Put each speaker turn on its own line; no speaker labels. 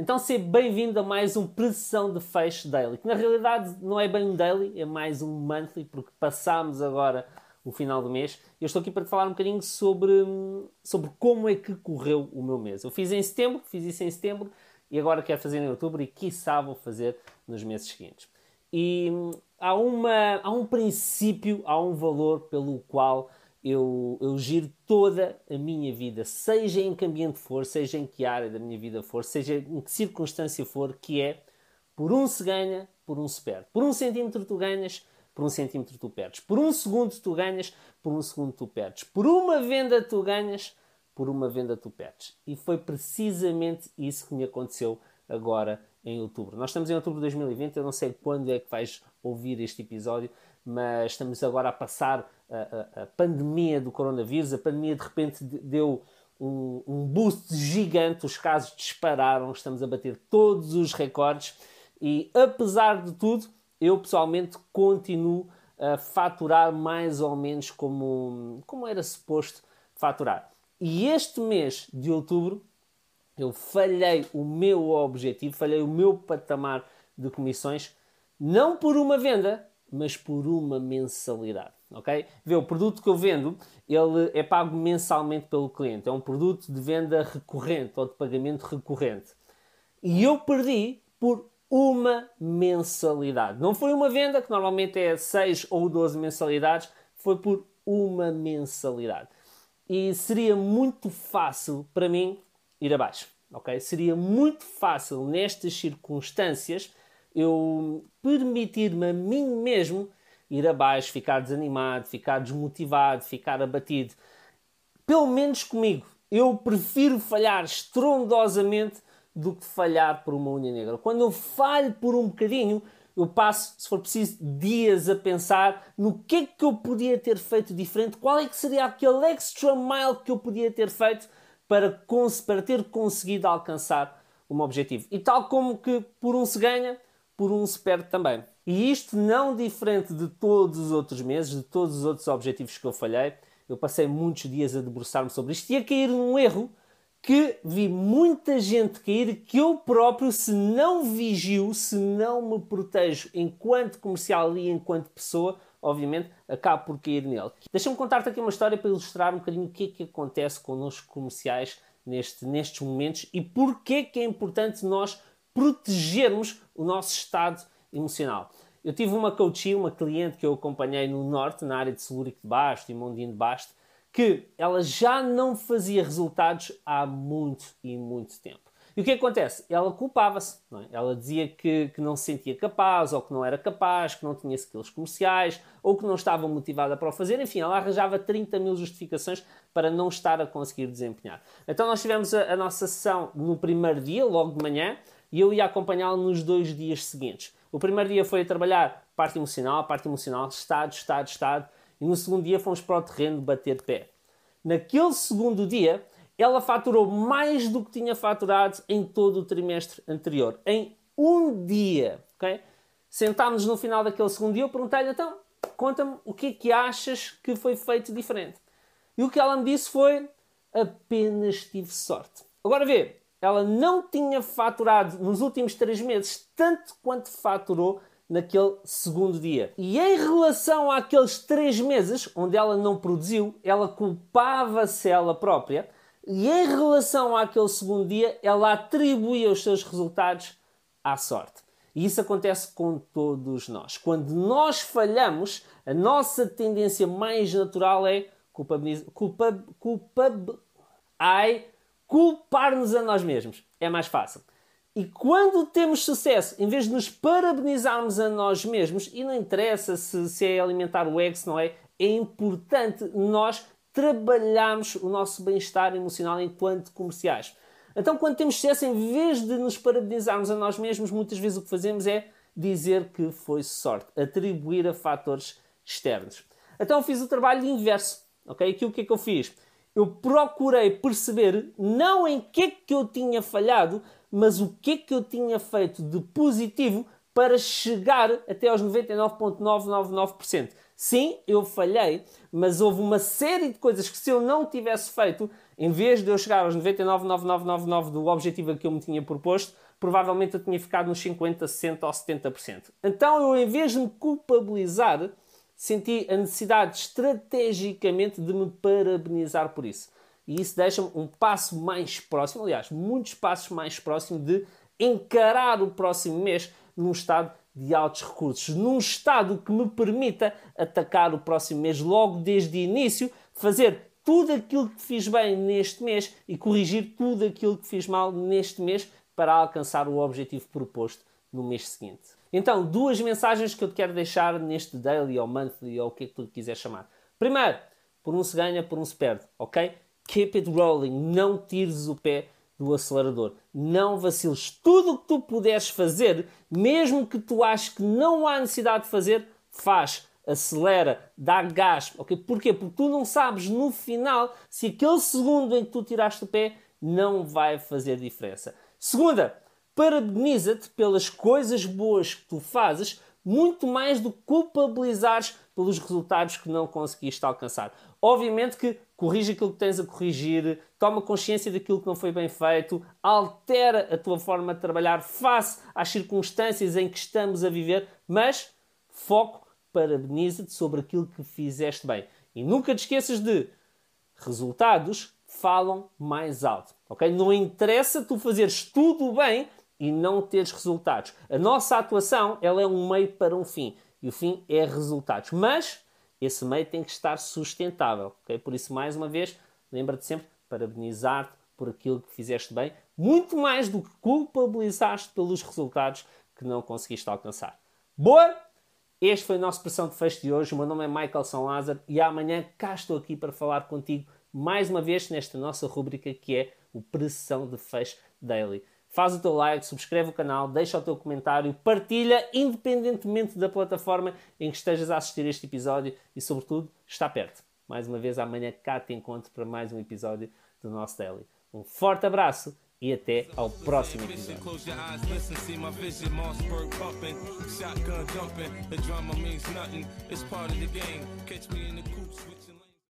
Então seja bem-vindo a mais um Pressão de Fecho Daily, que na realidade não é bem um daily, é mais um monthly, porque passámos agora o final do mês. Eu estou aqui para te falar um bocadinho sobre, sobre como é que correu o meu mês. Eu fiz em setembro, fiz isso em setembro, e agora quero fazer em outubro e quiçá vou fazer nos meses seguintes. E hum, há, uma, há um princípio, há um valor pelo qual eu, eu giro toda a minha vida, seja em que ambiente for, seja em que área da minha vida for, seja em que circunstância for, que é por um se ganha, por um se perde. Por um centímetro tu ganhas, por um centímetro tu perdes. Por um segundo tu ganhas, por um segundo tu perdes. Por uma venda tu ganhas, por uma venda tu perdes. E foi precisamente isso que me aconteceu agora em outubro. Nós estamos em outubro de 2020, eu não sei quando é que vais ouvir este episódio, mas estamos agora a passar a, a, pandemia do coronavírus. A pandemia de repente deu um, um boost gigante, os casos dispararam, estamos a bater todos os recordes e apesar de tudo, eu pessoalmente continuo a faturar mais ou menos como, como era suposto faturar. E este mês de outubro eu falhei o meu objetivo, falhei o meu patamar de comissões, não por uma venda, mas por uma mensalidade. Ok? Vê, o produto que eu vendo, ele é pago mensalmente pelo cliente. É um produto de venda recorrente ou de pagamento recorrente. E eu perdi por uma mensalidade. Não foi uma venda, que normalmente é 6 ou 12 mensalidades, foi por uma mensalidade. E seria muito fácil para mim ir abaixo. ok? Seria muito fácil nestas circunstâncias eu permitir-me a mim mesmo ir abaixo, ficar desanimado, ficar desmotivado, ficar abatido. Pelo menos comigo. Eu prefiro falhar estrondosamente do que falhar por uma unha negra. Quando eu falho por um bocadinho, eu passo, se for preciso, dias a pensar no que é que eu podia ter feito diferente, qual é que seria aquele extra mile que eu podia ter feito para, para ter conseguido alcançar um objetivo. E tal como que por um se ganha, por um se perde também. E isto não diferente de todos os outros meses, de todos os outros objetivos que eu falhei. Eu passei muitos dias a debruçar-me sobre isto e a cair num erro que vi muita gente cair que eu próprio, se não vigio, se não me protejo enquanto comercial e enquanto pessoa, obviamente, acabo por cair nele. Deixa-me contar-te aqui uma história para ilustrar um bocadinho o que é que acontece connosco comerciais neste, nestes momentos e porquê que é importante nós protegermos o nosso estado emocional. Eu tive uma coachie, uma cliente que eu acompanhei no Norte, na área de Celúrico de Basto e Mondinho de Basto, que ela já não fazia resultados há muito e muito tempo. E o que acontece? Ela culpava-se. É? Ela dizia que, que não se sentia capaz, ou que não era capaz, que não tinha skills comerciais, ou que não estava motivada para o fazer. Enfim, ela arranjava 30 mil justificações para não estar a conseguir desempenhar. Então nós tivemos a, a nossa sessão no primeiro dia, logo de manhã, e eu ia acompanhá-la nos dois dias seguintes. O primeiro dia foi a trabalhar parte emocional, parte emocional, estado, estado, estado, e no segundo dia fomos para o terreno bater pé. Naquele segundo dia, ela faturou mais do que tinha faturado em todo o trimestre anterior, em um dia. Okay? Sentámos no final daquele segundo dia, eu perguntei-lhe então, conta-me o que é que achas que foi feito diferente. E o que ela me disse foi apenas tive sorte. Agora vê, ela não tinha faturado nos últimos três meses tanto quanto faturou naquele segundo dia. E em relação àqueles três meses onde ela não produziu, ela culpava-se ela própria. E em relação àquele segundo dia, ela atribuía os seus resultados à sorte. E isso acontece com todos nós. Quando nós falhamos, a nossa tendência mais natural é culpabilizar. Culpa, culpa, ai, culpar-nos a nós mesmos. É mais fácil. E quando temos sucesso, em vez de nos parabenizarmos a nós mesmos, e não interessa se, se é alimentar o ego, se não é, é importante nós trabalharmos o nosso bem-estar emocional enquanto comerciais. Então, quando temos sucesso, em vez de nos parabenizarmos a nós mesmos, muitas vezes o que fazemos é dizer que foi sorte, atribuir a fatores externos. Então, fiz o trabalho inverso. Ok? Aqui o que é que eu fiz? Eu procurei perceber não em que é que eu tinha falhado, mas o que é que eu tinha feito de positivo para chegar até aos 99,999%. Sim, eu falhei, mas houve uma série de coisas que se eu não tivesse feito, em vez de eu chegar aos 99,9999 do objetivo que eu me tinha proposto, provavelmente eu tinha ficado nos 50, 60 ou 70%. Então eu, em vez de me culpabilizar, senti a necessidade estrategicamente de me parabenizar por isso. E isso deixa-me um passo mais próximo, aliás, muitos passos mais próximo de encarar o próximo mês num estado de altos recursos, num estado que me permita atacar o próximo mês logo desde o início, fazer tudo aquilo que fiz bem neste mês e corrigir tudo aquilo que fiz mal neste mês para alcançar o objetivo proposto no mês seguinte. Então, duas mensagens que eu te quero deixar neste daily ou monthly ou o que é tu quiser chamar. Primeiro, por um se ganha, por um se perde, ok? Keep it rolling, não tires o pé do acelerador. Não vaciles. Tudo o que tu puderes fazer, mesmo que tu aches que não há necessidade de fazer, faz. Acelera, dá gás. Okay? Porquê? Porque tu não sabes no final se aquele segundo em que tu tiraste o pé não vai fazer diferença. Segunda, parabeniza-te pelas coisas boas que tu fazes, muito mais do que culpabilizares pelos resultados que não conseguiste alcançar. Obviamente que corrige aquilo que tens a corrigir, toma consciência daquilo que não foi bem feito, altera a tua forma de trabalhar face às circunstâncias em que estamos a viver, mas foco, parabeniza-te sobre aquilo que fizeste bem. E nunca te esqueças de resultados falam mais alto, ok? Não interessa tu fazeres tudo bem e não teres resultados. A nossa atuação, ela é um meio para um fim. E o fim é resultados. Mas esse meio tem que estar sustentável. Okay? Por isso, mais uma vez, lembra-te sempre parabenizar-te por aquilo que fizeste bem, muito mais do que culpabilizaste pelos resultados que não conseguiste alcançar. Boa? Este foi a nossa pressão de fecho de hoje. O meu nome é Michael São Lázaro e amanhã cá estou aqui para falar contigo mais uma vez nesta nossa rubrica que é o Pressão de Fecho Daily faz o teu like, subscreve o canal, deixa o teu comentário, partilha independentemente da plataforma em que estejas a assistir este episódio e, sobretudo, está perto. Mais uma vez, amanhã cá te encontro para mais um episódio do nosso Daily. Um forte abraço e até ao próximo episódio.